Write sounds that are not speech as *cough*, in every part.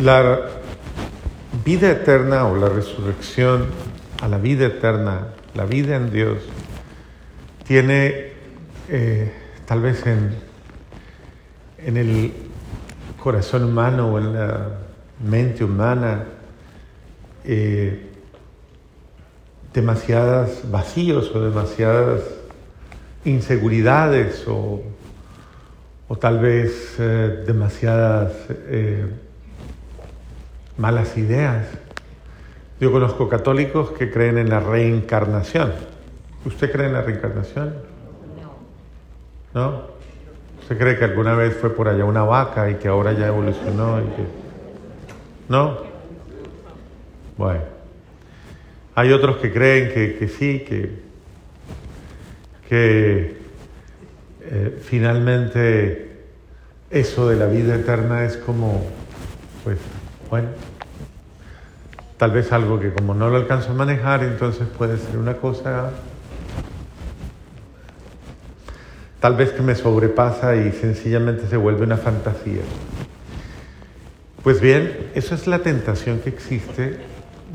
La vida eterna o la resurrección a la vida eterna, la vida en Dios, tiene eh, tal vez en, en el corazón humano o en la mente humana eh, demasiadas vacíos o demasiadas inseguridades o, o tal vez eh, demasiadas eh, malas ideas. Yo conozco católicos que creen en la reencarnación. ¿Usted cree en la reencarnación? No. ¿No? ¿Usted cree que alguna vez fue por allá una vaca y que ahora ya evolucionó? Y que... ¿No? Bueno. Hay otros que creen que, que sí, que, que eh, finalmente eso de la vida eterna es como, pues, bueno, tal vez algo que como no lo alcanzo a manejar, entonces puede ser una cosa tal vez que me sobrepasa y sencillamente se vuelve una fantasía. Pues bien, eso es la tentación que existe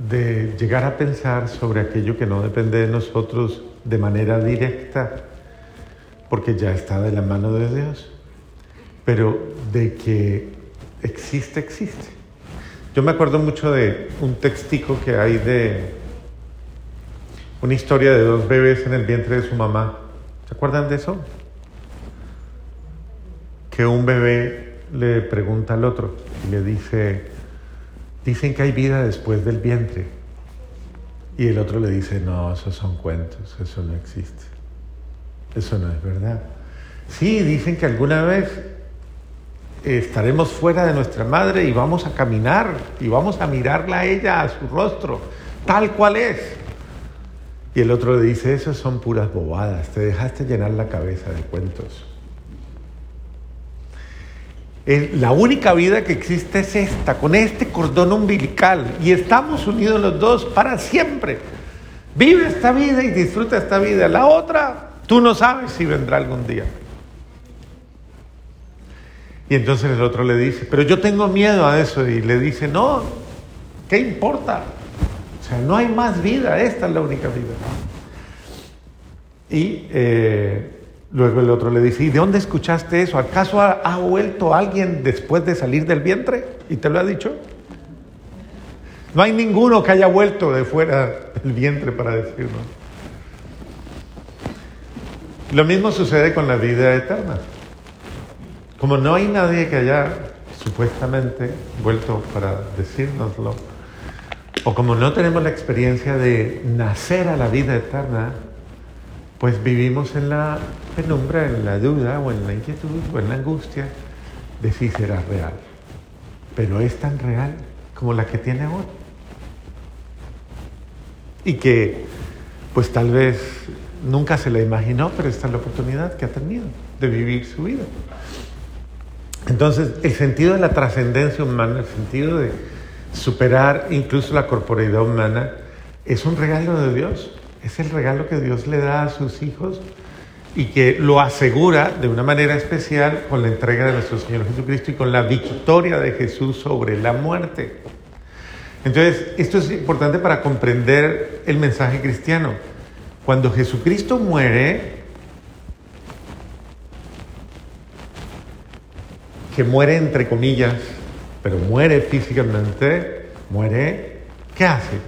de llegar a pensar sobre aquello que no depende de nosotros de manera directa, porque ya está de la mano de Dios, pero de que existe, existe. Yo me acuerdo mucho de un textico que hay de una historia de dos bebés en el vientre de su mamá. ¿Se acuerdan de eso? Que un bebé le pregunta al otro y le dice, dicen que hay vida después del vientre. Y el otro le dice, no, esos son cuentos, eso no existe. Eso no es verdad. Sí, dicen que alguna vez estaremos fuera de nuestra madre y vamos a caminar y vamos a mirarla a ella, a su rostro, tal cual es. Y el otro le dice, esas son puras bobadas, te dejaste llenar la cabeza de cuentos. La única vida que existe es esta, con este cordón umbilical, y estamos unidos los dos para siempre. Vive esta vida y disfruta esta vida. La otra, tú no sabes si vendrá algún día. Y entonces el otro le dice, pero yo tengo miedo a eso. Y le dice, no, ¿qué importa? O sea, no hay más vida, esta es la única vida. Y eh, luego el otro le dice, ¿y de dónde escuchaste eso? ¿Acaso ha, ha, vuelto alguien después de salir del vientre? ¿Y te lo ha dicho? No hay ninguno que haya vuelto de fuera del vientre para decirlo. Lo mismo sucede con la vida eterna. Como no hay nadie que haya supuestamente vuelto para decírnoslo, o como no tenemos la experiencia de nacer a la vida eterna, pues vivimos en la penumbra, en la duda o en la inquietud o en la angustia de si será real. Pero es tan real como la que tiene ahora. Y que pues tal vez nunca se la imaginó, pero esta es la oportunidad que ha tenido de vivir su vida. Entonces, el sentido de la trascendencia humana, el sentido de superar incluso la corporeidad humana, es un regalo de Dios. Es el regalo que Dios le da a sus hijos y que lo asegura de una manera especial con la entrega de nuestro Señor Jesucristo y con la victoria de Jesús sobre la muerte. Entonces, esto es importante para comprender el mensaje cristiano. Cuando Jesucristo muere, que muere entre comillas, pero muere físicamente, muere, ¿qué hace?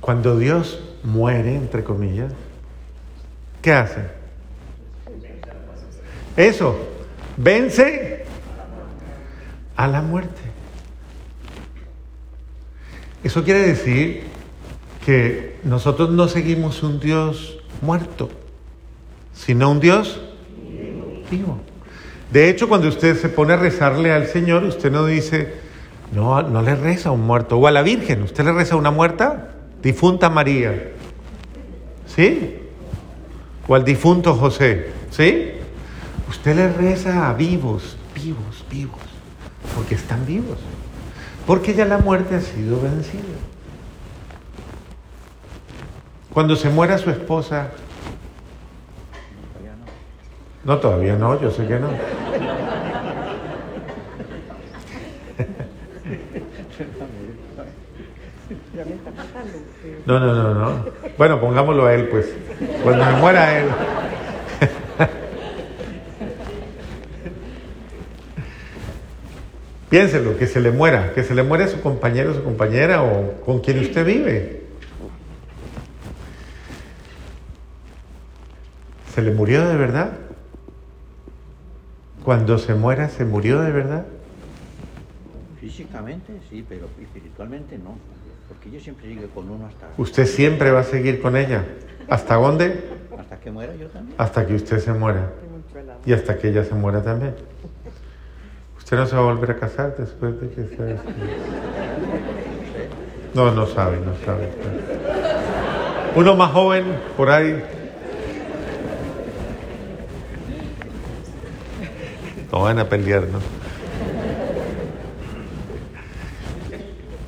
Cuando Dios muere, entre comillas, ¿qué hace? Eso, vence a la muerte. Eso quiere decir que nosotros no seguimos un Dios muerto, sino un Dios vivo. De hecho, cuando usted se pone a rezarle al Señor, usted no dice, no, no le reza a un muerto, o a la Virgen, usted le reza a una muerta, difunta María, ¿sí? O al difunto José, ¿sí? Usted le reza a vivos, vivos, vivos, porque están vivos, porque ya la muerte ha sido vencida. Cuando se muera su esposa, No, todavía no, yo sé que no. No, no, no, no. Bueno, pongámoslo a él, pues. Cuando me muera él. Piénselo, que se le muera, que se le muera su compañero, su compañera o con quien usted vive. ¿Se le murió de verdad? Cuando se muera, ¿se murió de verdad? Físicamente sí, pero espiritualmente no. Porque yo siempre sigo con uno hasta... ¿Usted siempre va a seguir con ella? ¿Hasta dónde? Hasta que muera yo también. Hasta que usted se muera. Y hasta que ella se muera también. Usted no se va a volver a casar después de que sea... No, no sabe, no sabe. Uno más joven, por ahí. Van a pelear, ¿no?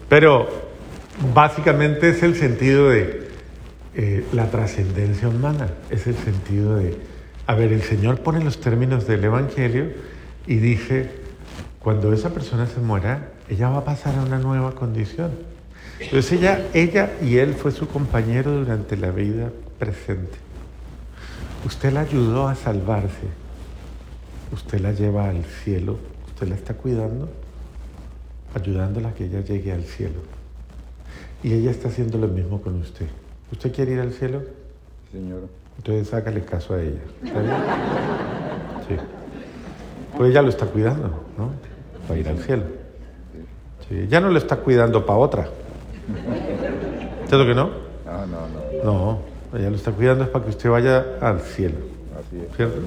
Pero básicamente es el sentido de eh, la trascendencia humana, es el sentido de, a ver, el Señor pone los términos del Evangelio y dice, cuando esa persona se muera, ella va a pasar a una nueva condición. Entonces ella, ella y él fue su compañero durante la vida presente. Usted la ayudó a salvarse. Usted la lleva al cielo. Usted la está cuidando, ayudándola a que ella llegue al cielo. Y ella está haciendo lo mismo con usted. ¿Usted quiere ir al cielo? Señor. Entonces hágale caso a ella. ¿Está bien? Sí. Pues ella lo está cuidando, ¿no? Para ir al cielo. Sí. Ya no lo está cuidando para otra. ¿Cierto que no? Ah, no, no. No, ella lo está cuidando es para que usted vaya al cielo. Así es. ¿Cierto?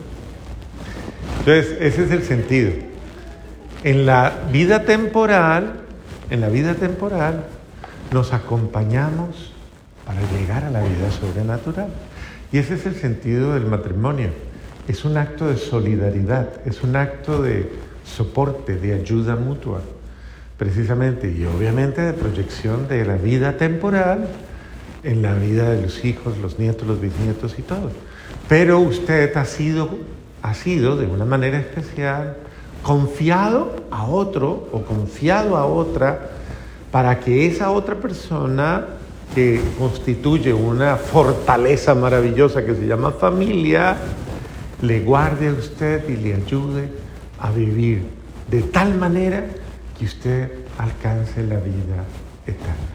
Entonces, ese es el sentido. En la vida temporal, en la vida temporal, nos acompañamos para llegar a la vida sobrenatural. Y ese es el sentido del matrimonio. Es un acto de solidaridad, es un acto de soporte, de ayuda mutua, precisamente, y obviamente de proyección de la vida temporal en la vida de los hijos, los nietos, los bisnietos y todo. Pero usted ha sido, ha sido de una manera especial confiado a otro o confiado a otra para que esa otra persona que constituye una fortaleza maravillosa que se llama familia, le guarde a usted y le ayude a vivir de tal manera que usted alcance la vida eterna.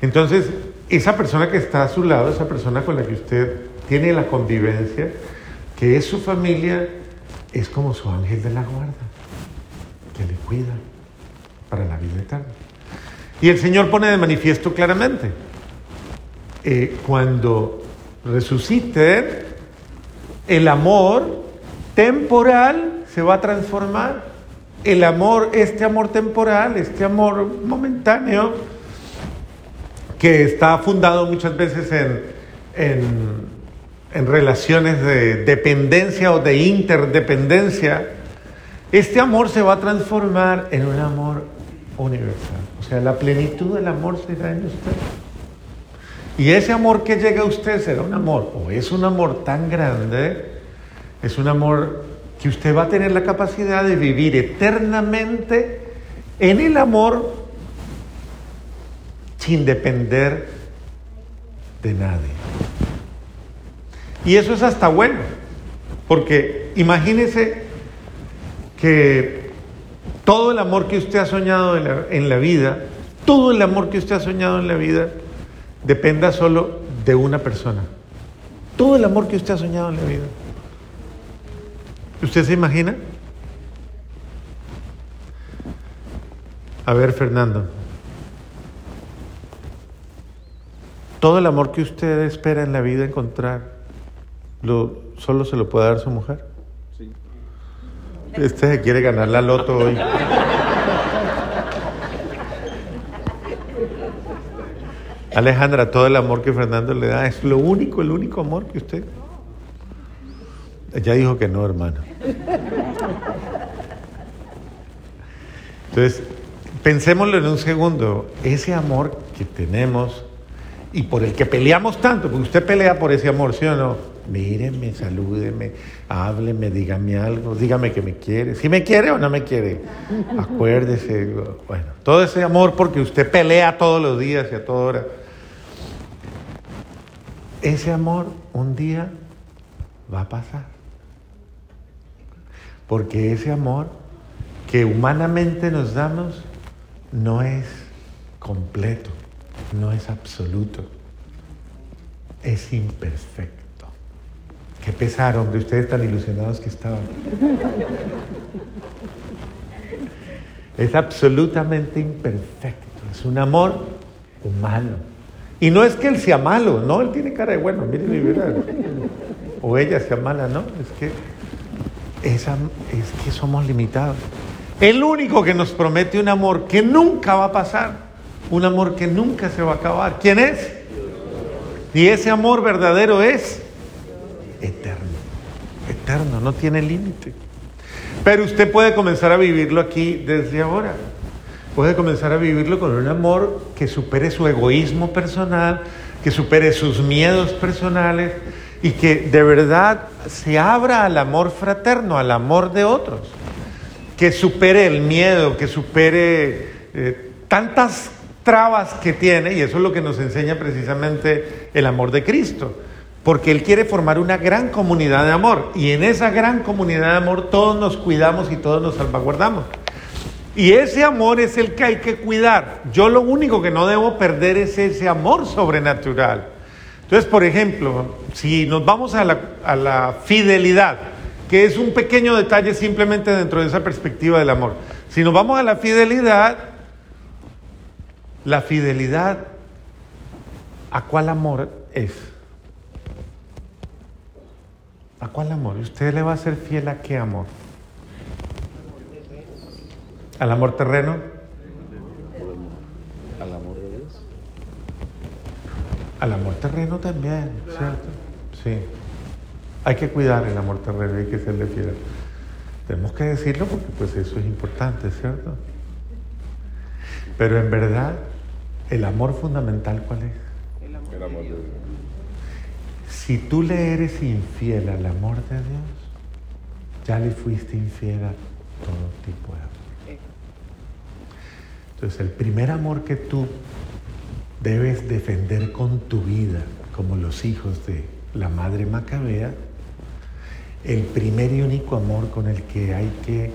Entonces, esa persona que está a su lado, esa persona con la que usted tiene la convivencia, que es su familia, es como su ángel de la guarda, que le cuida para la vida eterna. Y el Señor pone de manifiesto claramente, eh, cuando resucite, el amor temporal se va a transformar. El amor, este amor temporal, este amor momentáneo, que está fundado muchas veces en, en relaciones de dependencia o de interdependencia, este amor se va a transformar en un amor universal. O sea, la plenitud del amor será en usted. Y ese amor que llega a usted será un amor, o es un amor tan grande, es un amor que usted va a tener la capacidad de vivir eternamente en el amor sin depender de nadie. Y eso es hasta bueno, porque imagínese que todo el amor que usted ha soñado en la, vida, todo el amor que usted ha soñado en la vida, dependa solo de una persona. Todo el amor que usted ha soñado en la vida. ¿Usted se imagina? A ver, Fernando. Todo el amor que usted espera en la vida encontrar, lo, ¿solo se lo puede dar su mujer? Sí. Este se quiere ganar la loto hoy. Alejandra, todo el amor que Fernando le da es lo único, el único amor que usted. Ella dijo que no, hermano. Entonces, pensémoslo en un segundo. Ese amor que tenemos y por el que peleamos tanto, porque usted pelea por ese amor, ¿sí o no? Míreme, salúdeme, hábleme, dígame algo, dígame que me quiere. Si me quiere o no me quiere, *laughs* acuérdese. Bueno, todo ese amor porque usted pelea todos los días y a toda hora. Ese amor un día va a pasar. Porque ese amor que humanamente nos damos no es completo, no es absoluto, es imperfecto. Qué pesar, hombre, ustedes tan ilusionados que estaban. Es absolutamente imperfecto, es un amor humano. Y no es que él sea malo, no, él tiene cara de bueno, miren. O ella sea mala, no, es que, es que somos limitados. El único que nos promete un amor que nunca va a pasar, un amor que nunca se va a acabar. ¿Quién es? Y ese amor verdadero es eterno, eterno, no tiene límite. Pero usted puede comenzar a vivirlo aquí desde ahora. Puede comenzar a vivirlo con un amor que supere su egoísmo personal, que supere sus miedos personales y que de verdad se abra al amor fraterno, al amor de otros que supere el miedo, que supere eh, tantas trabas que tiene, y eso es lo que nos enseña precisamente el amor de Cristo, porque Él quiere formar una gran comunidad de amor, y en esa gran comunidad de amor todos nos cuidamos y todos nos salvaguardamos. Y ese amor es el que hay que cuidar. Yo lo único que no debo perder es ese amor sobrenatural. Entonces, por ejemplo, si nos vamos a la, a la fidelidad, que es un pequeño detalle simplemente dentro de esa perspectiva del amor. Si nos vamos a la fidelidad, la fidelidad, ¿a cuál amor es? ¿A cuál amor? ¿Usted le va a ser fiel a qué amor? ¿Al amor terreno? ¿Al amor de Dios? Al amor terreno también, ¿cierto? Sí. Hay que cuidar el amor terreno, hay que serle fiel. Tenemos que decirlo porque pues eso es importante, ¿cierto? Pero en verdad, el amor fundamental, ¿cuál es? El amor, de Dios. Si tú le eres infiel al amor de Dios, ya le fuiste infiel a todo tipo de amor. Entonces, el primer amor que tú debes defender con tu vida, como los hijos de la madre Macabea, el primer y único amor con el que hay que,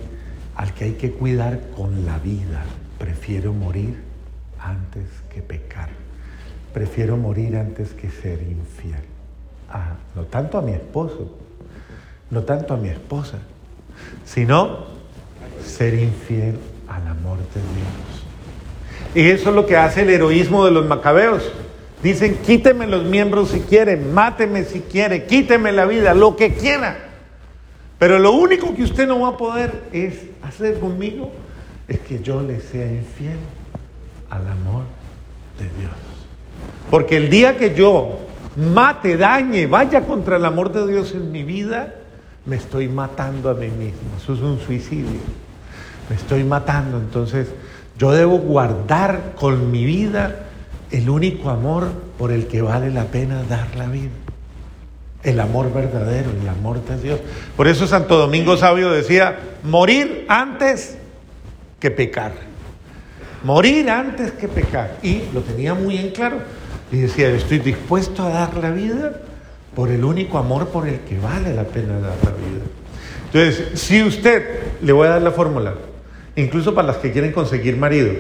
al que hay que cuidar con la vida. Prefiero morir antes que pecar. Prefiero morir antes que ser infiel. Ah, no tanto a mi esposo, no tanto a mi esposa, sino ser infiel al amor de Dios. Y eso es lo que hace el heroísmo de los macabeos. Dicen, quíteme los miembros si quiere, máteme si quiere, quíteme la vida, lo que quiera pero lo único que usted no va a poder es hacer conmigo es que yo le sea infiel al amor de Dios. Porque el día que yo mate, dañe, vaya contra el amor de Dios en mi vida, me estoy matando a mí mismo. Eso es un suicidio. Me estoy matando. Entonces, yo debo guardar con mi vida el único amor por el que vale la pena dar la vida el amor verdadero, el amor de Dios. Por eso Santo Domingo Sabio decía, morir antes que pecar. Morir antes que pecar. Y lo tenía muy en claro. Y decía, estoy dispuesto a dar la vida por el único amor por el que vale la pena dar la vida. Entonces, si usted, le voy a dar la fórmula, incluso para las que quieren conseguir marido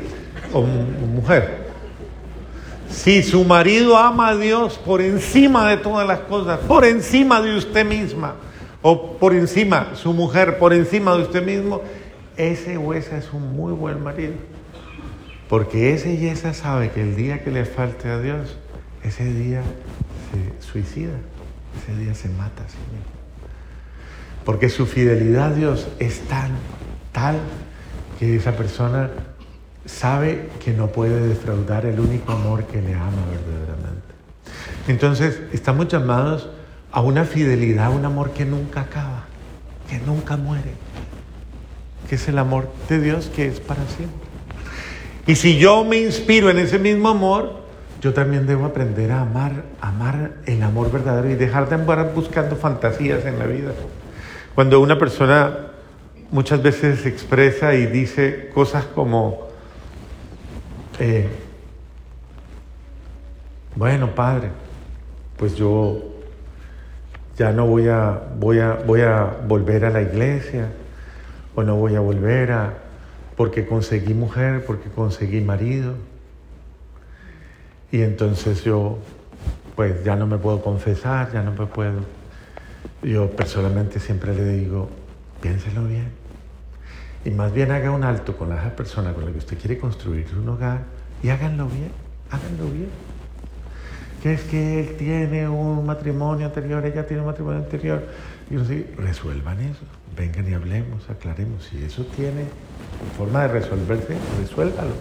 o mujer, si su marido ama a Dios por encima de todas las cosas, por encima de usted misma, o por encima, su mujer por encima de usted mismo, ese o esa es un muy buen marido. Porque ese y esa sabe que el día que le falte a Dios, ese día se suicida, ese día se mata a sí mismo. Porque su fidelidad a Dios es tan, tal, que esa persona sabe que no puede defraudar el único amor que le ama verdaderamente. Entonces, estamos llamados a una fidelidad, un amor que nunca acaba, que nunca muere, que es el amor de Dios que es para siempre. Y si yo me inspiro en ese mismo amor, yo también debo aprender a amar, amar el amor verdadero y dejar de andar buscando fantasías en la vida. Cuando una persona muchas veces expresa y dice cosas como, eh, bueno, padre, pues yo ya no voy a, voy a, voy a volver a la iglesia, o no voy a volver a, porque conseguí mujer, porque conseguí marido. Y entonces yo, pues ya no me puedo confesar, ya no me puedo. Yo personalmente siempre le digo, piénselo bien. Y más bien haga un alto con esa persona con la que usted quiere construir un hogar y háganlo bien, háganlo bien. Que es que él tiene un matrimonio anterior, ella tiene un matrimonio anterior. Y yo sí, resuelvan eso, vengan y hablemos, aclaremos. Si eso tiene forma de resolverse, resuélvalo.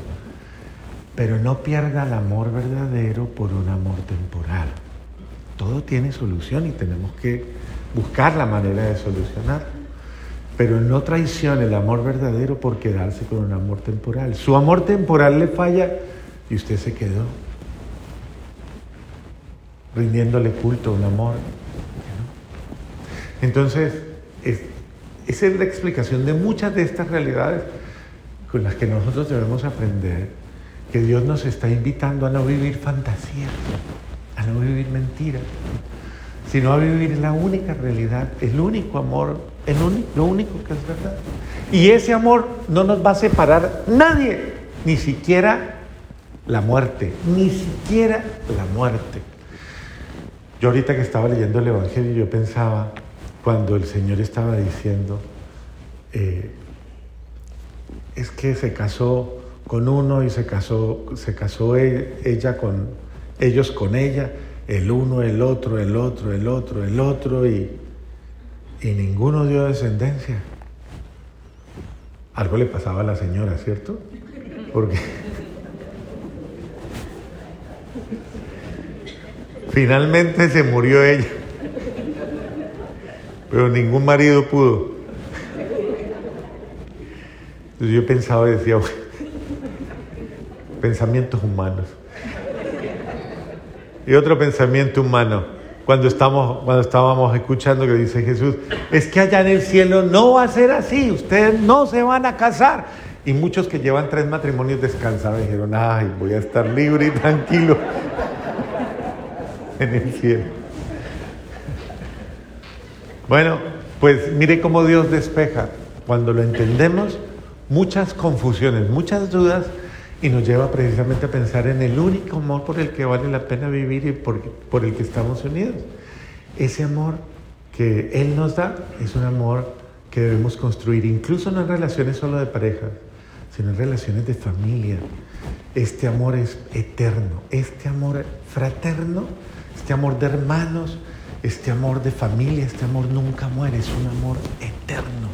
Pero no pierda el amor verdadero por un amor temporal. Todo tiene solución y tenemos que buscar la manera de solucionar pero no traicione el amor verdadero por quedarse con un amor temporal. Su amor temporal le falla y usted se quedó rindiéndole culto a un amor. Entonces, esa es la explicación de muchas de estas realidades con las que nosotros debemos aprender que Dios nos está invitando a no vivir fantasías, a no vivir mentiras, sino a vivir la única realidad, el único amor, lo único que es verdad. Y ese amor no nos va a separar nadie, ni siquiera la muerte, ni siquiera la muerte. Yo ahorita que estaba leyendo el Evangelio, yo pensaba, cuando el Señor estaba diciendo, eh, es que se casó con uno y se casó, se casó e, ella con ellos con ella, el uno, el otro, el otro, el otro, el otro, y, y ninguno dio descendencia. Algo le pasaba a la señora, ¿cierto? Porque *laughs* finalmente se murió ella, pero ningún marido pudo. Entonces yo pensaba y decía, pensamientos humanos. Y otro pensamiento humano, cuando, estamos, cuando estábamos escuchando que dice Jesús, es que allá en el cielo no va a ser así, ustedes no se van a casar. Y muchos que llevan tres matrimonios descansados dijeron, ay, voy a estar libre y tranquilo en el cielo. Bueno, pues mire cómo Dios despeja. Cuando lo entendemos, muchas confusiones, muchas dudas y nos lleva precisamente a pensar en el único amor por el que vale la pena vivir y por, el que estamos unidos. Ese amor que Él nos da es un amor que debemos construir, incluso no en relaciones solo de pareja, sino en relaciones de familia. Este amor es eterno, este amor fraterno, este amor de hermanos, este amor de familia, este amor nunca muere, es un amor eterno.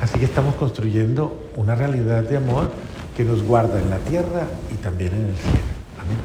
Así que estamos construyendo una realidad de amor que nos guarda en la tierra y también en el cielo. Amén.